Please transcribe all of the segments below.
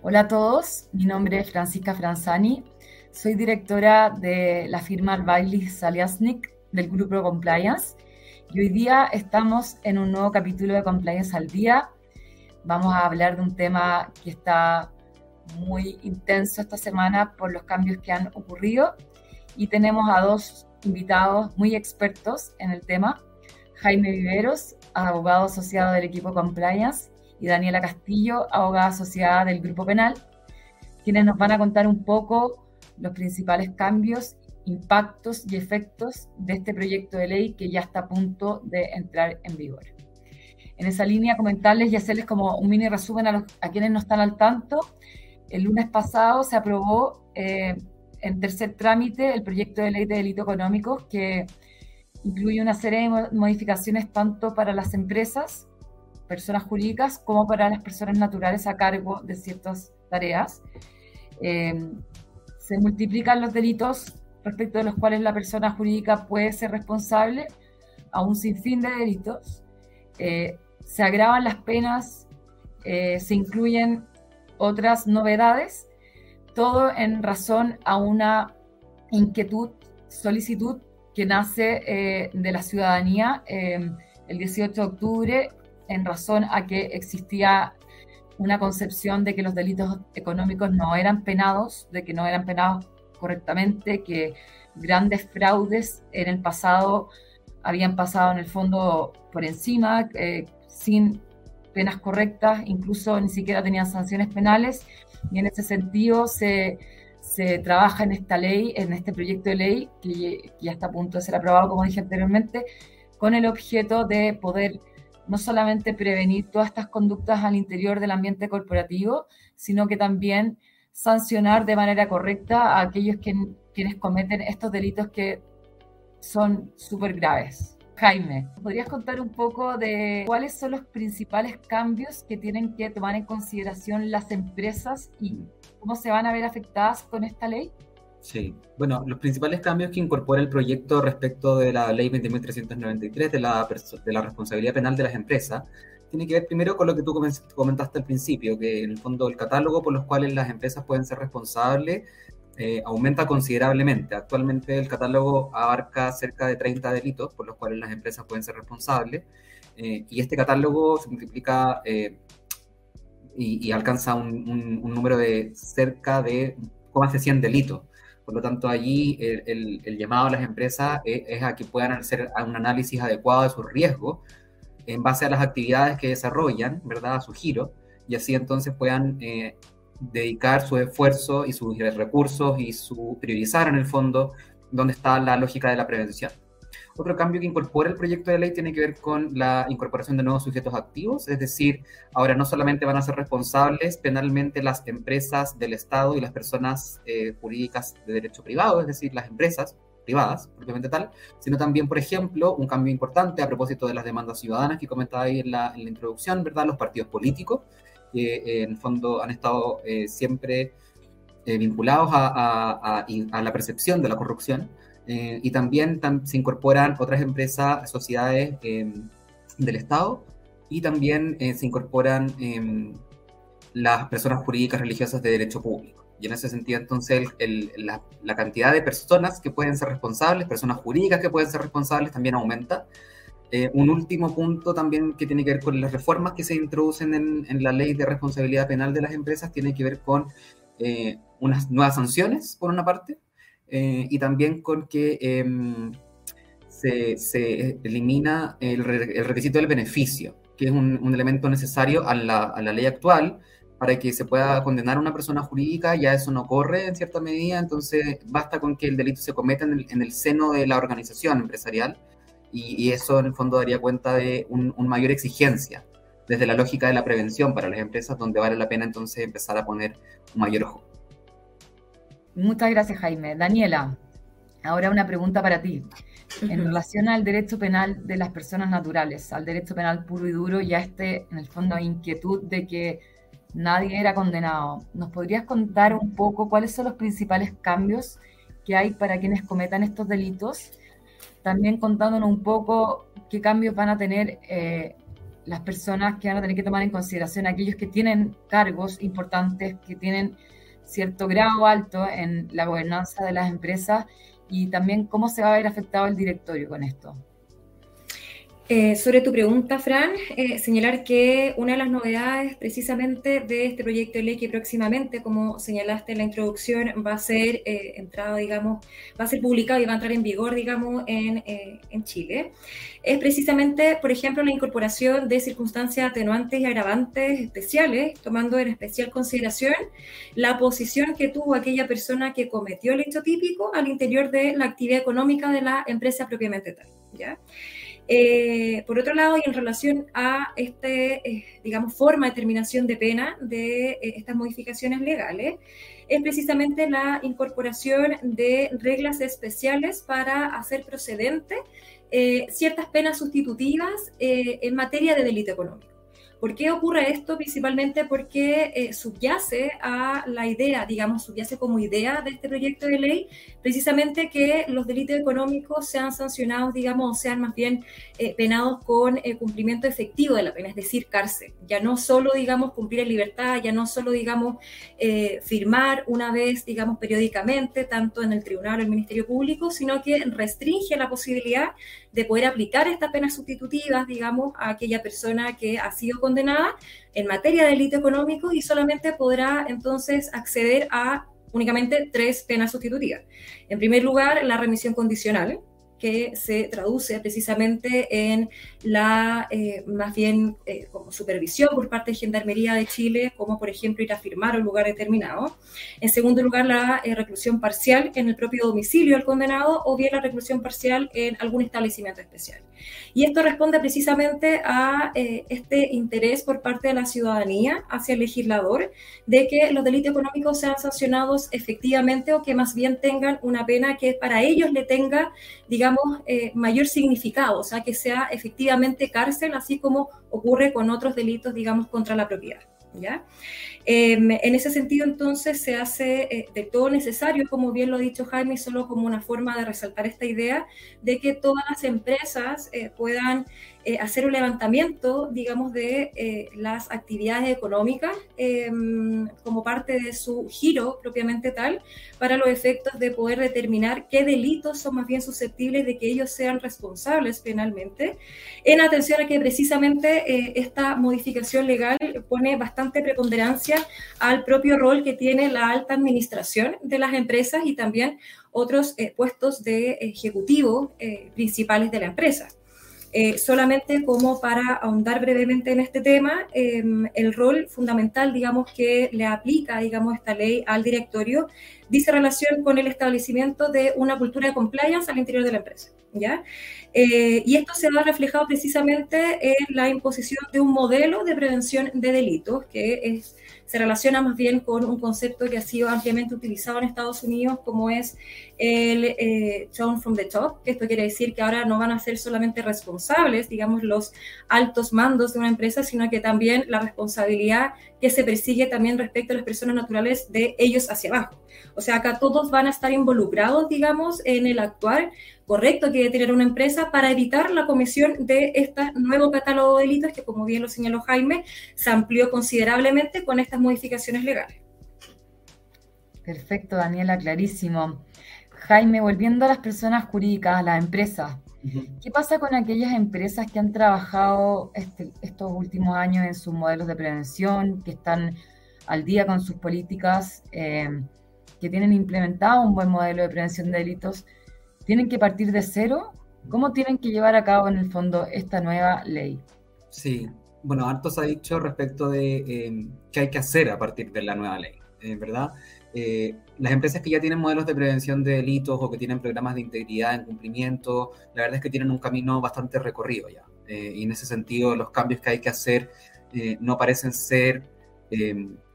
Hola a todos, mi nombre es Francisca Franzani, soy directora de la firma Bailey Saliasnik del grupo Compliance y hoy día estamos en un nuevo capítulo de Compliance al Día. Vamos a hablar de un tema que está muy intenso esta semana por los cambios que han ocurrido y tenemos a dos invitados muy expertos en el tema, Jaime Viveros, abogado asociado del equipo Compliance, y Daniela Castillo, abogada asociada del Grupo Penal, quienes nos van a contar un poco los principales cambios, impactos y efectos de este proyecto de ley que ya está a punto de entrar en vigor. En esa línea, comentarles y hacerles como un mini resumen a, los, a quienes no están al tanto. El lunes pasado se aprobó eh, en tercer trámite el proyecto de ley de delitos económicos que incluye una serie de modificaciones tanto para las empresas personas jurídicas como para las personas naturales a cargo de ciertas tareas. Eh, se multiplican los delitos respecto de los cuales la persona jurídica puede ser responsable a un sinfín de delitos. Eh, se agravan las penas, eh, se incluyen otras novedades, todo en razón a una inquietud, solicitud que nace de la ciudadanía el 18 de octubre en razón a que existía una concepción de que los delitos económicos no eran penados, de que no eran penados correctamente, que grandes fraudes en el pasado habían pasado en el fondo por encima, eh, sin penas correctas, incluso ni siquiera tenían sanciones penales, y en ese sentido se, se trabaja en esta ley, en este proyecto de ley, que ya está a punto de ser aprobado, como dije anteriormente, con el objeto de poder no solamente prevenir todas estas conductas al interior del ambiente corporativo, sino que también sancionar de manera correcta a aquellos que, quienes cometen estos delitos que son súper graves. Jaime, ¿podrías contar un poco de cuáles son los principales cambios que tienen que tomar en consideración las empresas y cómo se van a ver afectadas con esta ley? Sí, bueno, los principales cambios que incorpora el proyecto respecto de la ley 20.393 de la, de la responsabilidad penal de las empresas tiene que ver primero con lo que tú comentaste al principio, que en el fondo el catálogo por los cuales las empresas pueden ser responsables eh, aumenta considerablemente. Actualmente el catálogo abarca cerca de 30 delitos por los cuales las empresas pueden ser responsables eh, y este catálogo se multiplica eh, y, alcanza un, un, número de cerca de más de 100 delitos. Por lo tanto, allí el, llamado a las empresas es, a que puedan hacer un análisis adecuado de sus riesgos en base a las actividades que desarrollan, ¿verdad? A su giro, y así entonces puedan eh, dedicar su esfuerzo y sus recursos y su priorizar en el fondo donde está la lógica de la prevención. Otro cambio que incorpora el proyecto de ley tiene que ver con la incorporación de nuevos sujetos activos, es decir, ahora no solamente van a ser responsables penalmente las empresas del Estado y las personas eh, jurídicas de derecho privado, es decir, las empresas privadas, propiamente tal, sino también, por ejemplo, un cambio importante a propósito de las demandas ciudadanas que comentaba ahí en la, introducción, ¿verdad? Los partidos políticos, que eh, en el fondo han estado eh, siempre vinculados a, a la percepción de la corrupción eh, y también se incorporan otras empresas, sociedades em, del Estado y también eh, se incorporan em, las personas jurídicas religiosas de derecho público. Y en ese sentido, entonces, la, cantidad de personas que pueden ser responsables, personas jurídicas que pueden ser responsables, también aumenta. Eh, un último punto también que tiene que ver con las reformas que se introducen en, en la ley de responsabilidad penal de las empresas, tiene que ver con unas nuevas sanciones, por una parte, eh, y también con que em, se, elimina el, requisito del beneficio, que es un, elemento necesario a la, a la, ley actual para que se pueda condenar a una persona jurídica, ya eso no ocurre en cierta medida, entonces basta con que el delito se cometa en el, en el seno de la organización empresarial y, eso en el fondo daría cuenta de una un mayor exigencia desde la lógica de la prevención para las empresas, donde vale la pena entonces empezar a poner un mayor. Muchas gracias, Jaime. Daniela, ahora una pregunta para ti. En relación al derecho penal de las personas naturales, al derecho penal puro y duro y a este, en el fondo, inquietud de que nadie era condenado, ¿nos podrías contar un poco cuáles son los principales cambios que hay para quienes cometan estos delitos? También contándonos un poco qué cambios van a tener eh, las personas que van a tener que tomar en consideración aquellos que tienen cargos importantes, que tienen cierto grado alto en la gobernanza de las empresas y también cómo se va a ver afectado el directorio con esto. Eh, sobre tu pregunta, Fran, eh, señalar que una de las novedades precisamente de este proyecto de ley que próximamente, como señalaste en la introducción, va a ser eh, entrado, digamos, va a ser publicado y va a entrar en vigor, digamos, en, en, Chile, es precisamente, por ejemplo, la incorporación de circunstancias atenuantes y agravantes especiales, tomando en especial consideración la posición que tuvo aquella persona que cometió el hecho típico al interior de la actividad económica de la empresa propiamente tal, ¿ya? Eh, por otro lado, y en relación a este, eh, digamos, forma de terminación de pena de eh, estas modificaciones legales, es precisamente la incorporación de reglas especiales para hacer procedente ciertas penas sustitutivas en materia de delito económico. ¿Por qué ocurre esto? Principalmente porque eh, subyace a la idea, digamos, subyace como idea de este proyecto de ley, precisamente que los delitos económicos sean sancionados, digamos, o sean más bien eh, penados con el cumplimiento efectivo de la pena, es decir, cárcel. Ya no solo, digamos, cumplir en libertad, ya no solo, digamos, eh, firmar una vez, digamos, periódicamente, tanto en el tribunal o el Ministerio Público, sino que restringe la posibilidad de poder aplicar estas penas sustitutivas, digamos, a aquella persona que ha sido condenada en materia de delito económico y solamente podrá entonces acceder a únicamente tres penas sustitutivas. En primer lugar, la remisión condicional, que se traduce precisamente en la, eh, más bien, eh, como supervisión por parte de Gendarmería de Chile, como por ejemplo ir a firmar un lugar determinado. En segundo lugar, la eh, reclusión parcial en el propio domicilio del condenado o bien la reclusión parcial en algún establecimiento especial. Y esto responde precisamente a este interés por parte de la ciudadanía hacia el legislador de que los delitos económicos sean sancionados efectivamente o que más bien tengan una pena que para ellos le tenga, digamos, mayor significado, o sea, que sea efectivamente cárcel, así como ocurre con otros delitos, digamos, contra la propiedad. ¿ya? Em, en ese sentido, entonces, se hace eh, de todo necesario, como bien lo ha dicho Jaime, solo como una forma de resaltar esta idea de que todas las empresas eh, puedan eh, hacer un levantamiento, digamos, de eh, las actividades económicas em, como parte de su giro propiamente tal, para los efectos de poder determinar qué delitos son más bien susceptibles de que ellos sean responsables penalmente, en atención a que precisamente eh, esta modificación legal pone bastante preponderancia al propio rol que tiene la alta administración de las empresas y también otros puestos de ejecutivo principales de la empresa. Eh, solamente como para ahondar brevemente en este tema, em, el rol fundamental, digamos, que le aplica, digamos, esta ley al directorio, dice relación con el establecimiento de una cultura de compliance al interior de la empresa, ¿ya? Eh, y esto se va reflejado precisamente en la imposición de un modelo de prevención de delitos, que es se relaciona más bien con un concepto que ha sido ampliamente utilizado en Estados Unidos, como es el eh, from the top, que esto quiere decir que ahora no van a ser solamente responsables, digamos, los altos mandos de una empresa, sino que también la responsabilidad que se persigue también respecto a las personas naturales de ellos hacia abajo. O sea, acá todos van a estar involucrados, digamos, en el actuar correcto que debe tener una empresa para evitar la comisión de este nuevo catálogo de delitos que, como bien lo señaló Jaime, se amplió considerablemente con estas modificaciones legales. Perfecto, Daniela, clarísimo. Jaime, volviendo a las personas jurídicas, a las empresas, ¿qué pasa con aquellas empresas que han trabajado este, estos últimos años en sus modelos de prevención, que están al día con sus políticas, eh, que tienen implementado un buen modelo de prevención de delitos? ¿Tienen que partir de cero? ¿Cómo tienen que llevar a cabo en el fondo esta nueva ley? Sí, bueno, harto se ha dicho respecto de eh, qué hay que hacer a partir de la nueva ley, eh, ¿verdad? Eh, las empresas que ya tienen modelos de prevención de delitos o que tienen programas de integridad en cumplimiento, la verdad es que tienen un camino bastante recorrido ya. y en ese sentido, los cambios que hay que hacer no parecen ser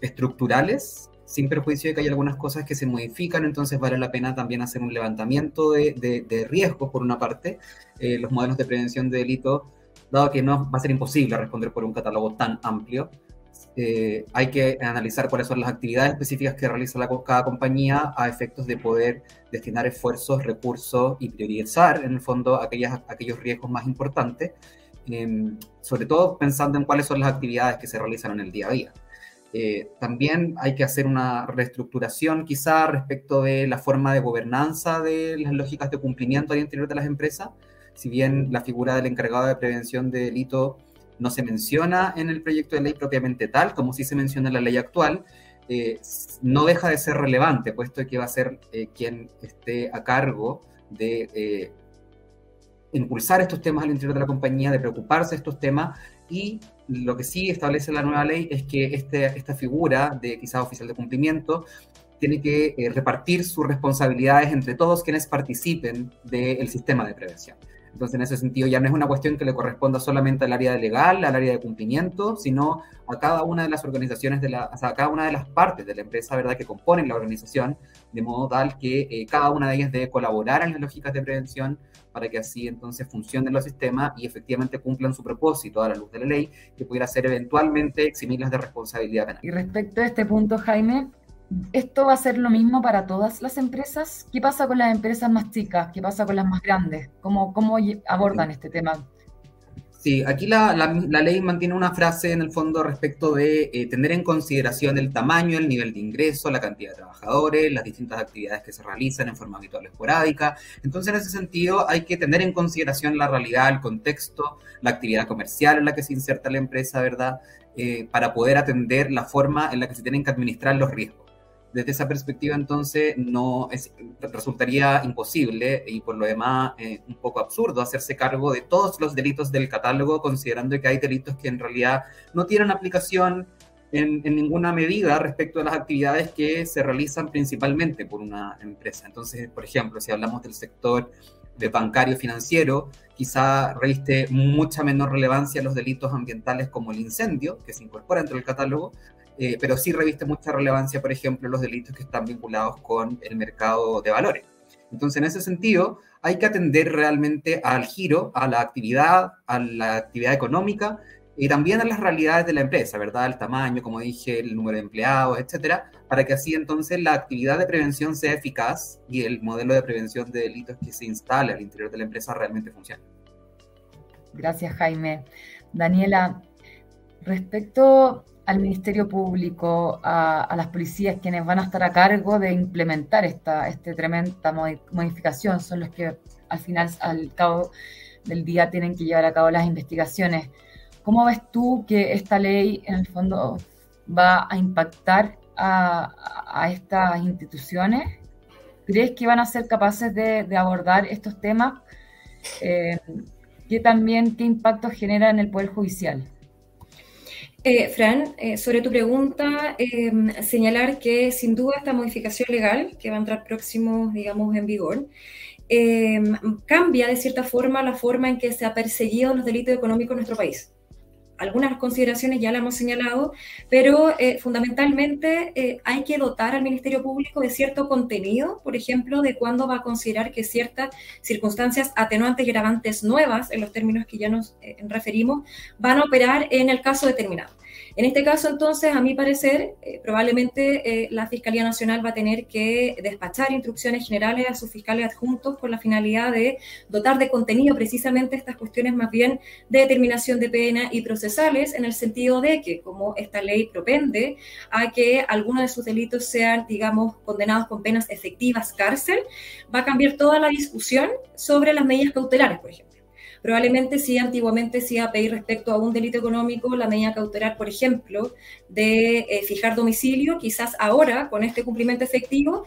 estructurales, sin perjuicio de que hay algunas cosas que se modifican, entonces vale la pena también hacer un levantamiento de, de, riesgos, por una parte, eh, los modelos de prevención de delito, dado que no va a ser imposible responder por un catálogo tan amplio, eh, hay que analizar cuáles son las actividades específicas que realiza cada compañía a efectos de poder destinar esfuerzos, recursos y priorizar, en el fondo, aquellas, aquellos riesgos más importantes em, sobre todo pensando en cuáles son las actividades que se realizan en el día a día. Eh, también hay que hacer una reestructuración quizá respecto de la forma de gobernanza de las lógicas de cumplimiento al interior de las empresas. Si bien la figura del encargado de prevención de delito no se menciona en el proyecto de ley propiamente tal, como sí se menciona en la ley actual, eh, no deja de ser relevante, puesto que va a ser eh, quien esté a cargo de impulsar estos temas al interior de la compañía, de preocuparse de estos temas y lo que sí establece la nueva ley es que este, esta figura de quizás oficial de cumplimiento tiene que eh, repartir sus responsabilidades entre todos quienes participen del sistema de prevención. Entonces, en ese sentido, ya no es una cuestión que le corresponda solamente al área legal, al área de cumplimiento, sino a cada una de las organizaciones, de la, a cada una de las partes de la empresa, ¿verdad?, que componen la organización, de modo tal que eh, cada una de ellas debe colaborar en las lógicas de prevención para que así entonces funcionen los sistemas y efectivamente cumplan su propósito a la luz de la ley, que pudiera ser eventualmente eximirlas de responsabilidad penal. Y respecto a este punto, Jaime, ¿Esto va a ser lo mismo para todas las empresas? ¿Qué pasa con las empresas más chicas? ¿Qué pasa con las más grandes? ¿Cómo, cómo abordan este tema? Sí, aquí la, la, ley mantiene una frase en el fondo respecto de eh, tener en consideración el tamaño, el nivel de ingreso, la cantidad de trabajadores, las distintas actividades que se realizan en forma habitual o esporádica. Entonces, en ese sentido, hay que tener en consideración la realidad, el contexto, la actividad comercial en la que se inserta la empresa, ¿verdad? Eh, para poder atender la forma en la que se tienen que administrar los riesgos desde esa perspectiva entonces no resultaría imposible y por lo demás eh, un poco absurdo hacerse cargo de todos los delitos del catálogo considerando que hay delitos que en realidad no tienen aplicación en, ninguna medida respecto a las actividades que se realizan principalmente por una empresa. Entonces, por ejemplo, si hablamos del sector de bancario financiero, quizá reviste mucha menor relevancia los delitos ambientales como el incendio, que se incorpora dentro del catálogo, eh, pero sí reviste mucha relevancia, por ejemplo, los delitos que están vinculados con el mercado de valores. Entonces, en ese sentido, hay que atender realmente al giro, a la actividad, a la actividad económica y también a las realidades de la empresa, ¿verdad? El tamaño, como dije, el número de empleados, etcétera, para que así entonces la actividad de prevención sea eficaz y el modelo de prevención de delitos que se instale al interior de la empresa realmente funcione. Gracias, Jaime. Daniela, respecto al Ministerio Público, a, las policías, quienes van a estar a cargo de implementar esta este tremenda modificación, son los que al final, al cabo del día, tienen que llevar a cabo las investigaciones. ¿Cómo ves tú que esta ley, en el fondo, va a impactar a, estas instituciones? ¿Crees que van a ser capaces de, abordar estos temas? Eh, ¿Qué también, qué impacto genera en el Poder Judicial? Eh, Fran, eh, sobre tu pregunta, em, señalar que sin duda esta modificación legal que va a entrar próximo, digamos, en vigor, em, cambia de cierta forma la forma en que se ha perseguido los delitos económicos en nuestro país algunas consideraciones ya las hemos señalado, pero eh, fundamentalmente eh, hay que dotar al Ministerio Público de cierto contenido, por ejemplo, de cuándo va a considerar que ciertas circunstancias atenuantes y agravantes nuevas, en los términos que ya nos eh, referimos, van a operar en el caso determinado. En este caso, entonces, a mi parecer, eh, probablemente eh, la Fiscalía Nacional va a tener que despachar instrucciones generales a sus fiscales adjuntos con la finalidad de dotar de contenido precisamente estas cuestiones más bien de determinación de pena y procesales, en el sentido de que, como esta ley propende a que algunos de sus delitos sean, digamos, condenados con penas efectivas cárcel, va a cambiar toda la discusión sobre las medidas cautelares, por ejemplo. Probablemente si antiguamente iba a pedir respecto a un delito económico la medida cautelar, por ejemplo, de eh, fijar domicilio, quizás ahora con este cumplimiento efectivo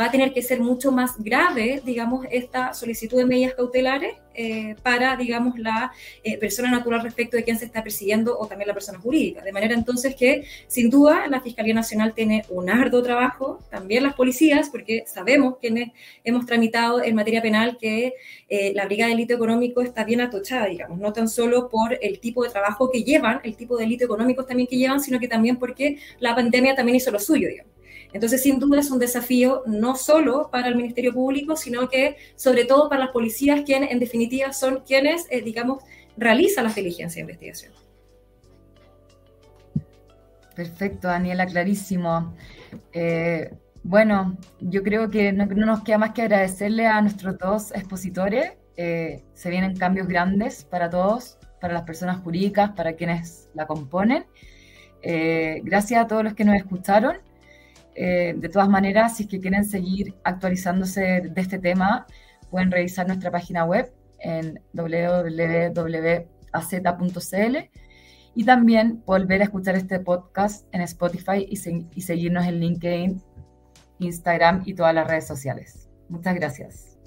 va a tener que ser mucho más grave, digamos, esta solicitud de medidas cautelares eh, para, digamos, la eh, persona natural respecto de quién se está persiguiendo o también la persona jurídica. De manera entonces que, sin duda, la Fiscalía Nacional tiene un arduo trabajo, también las policías, porque sabemos que hemos tramitado en materia penal que eh, la Brigada de Delito Económico está bien atochada, digamos, no tan solo por el tipo de trabajo que llevan, el tipo de delito económico también que llevan, sino que también porque la pandemia también hizo lo suyo, digamos. Entonces, sin duda es un desafío no solo para el Ministerio Público, sino que sobre todo para las policías, quienes en definitiva son quienes, eh, digamos, realizan las diligencias de investigación. Perfecto, Daniela, clarísimo. Eh, bueno, yo creo que no, nos queda más que agradecerle a nuestros dos expositores. Eh, se vienen cambios grandes para todos, para las personas jurídicas, para quienes la componen. Eh, gracias a todos los que nos escucharon. Eh, de todas maneras, si es que quieren seguir actualizándose de este tema, pueden revisar nuestra página web en www.az.cl y también volver a escuchar este podcast en Spotify y, y seguirnos en LinkedIn, Instagram y todas las redes sociales. Muchas gracias.